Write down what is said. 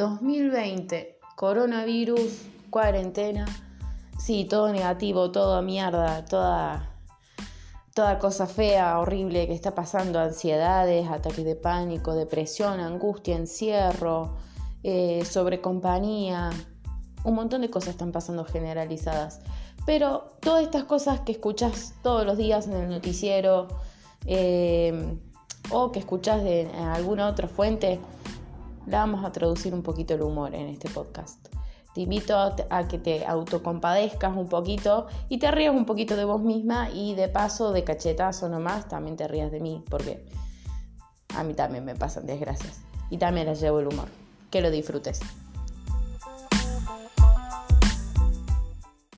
2020, coronavirus, cuarentena, sí, todo negativo, todo mierda, toda, toda cosa fea, horrible que está pasando, ansiedades, ataques de pánico, depresión, angustia, encierro, eh, sobrecompañía, un montón de cosas están pasando generalizadas. Pero todas estas cosas que escuchas todos los días en el noticiero eh, o que escuchas de alguna otra fuente, la vamos a traducir un poquito el humor en este podcast. Te invito a que te autocompadezcas un poquito y te rías un poquito de vos misma y de paso, de cachetazo nomás, también te rías de mí, porque a mí también me pasan desgracias y también les llevo el humor. Que lo disfrutes.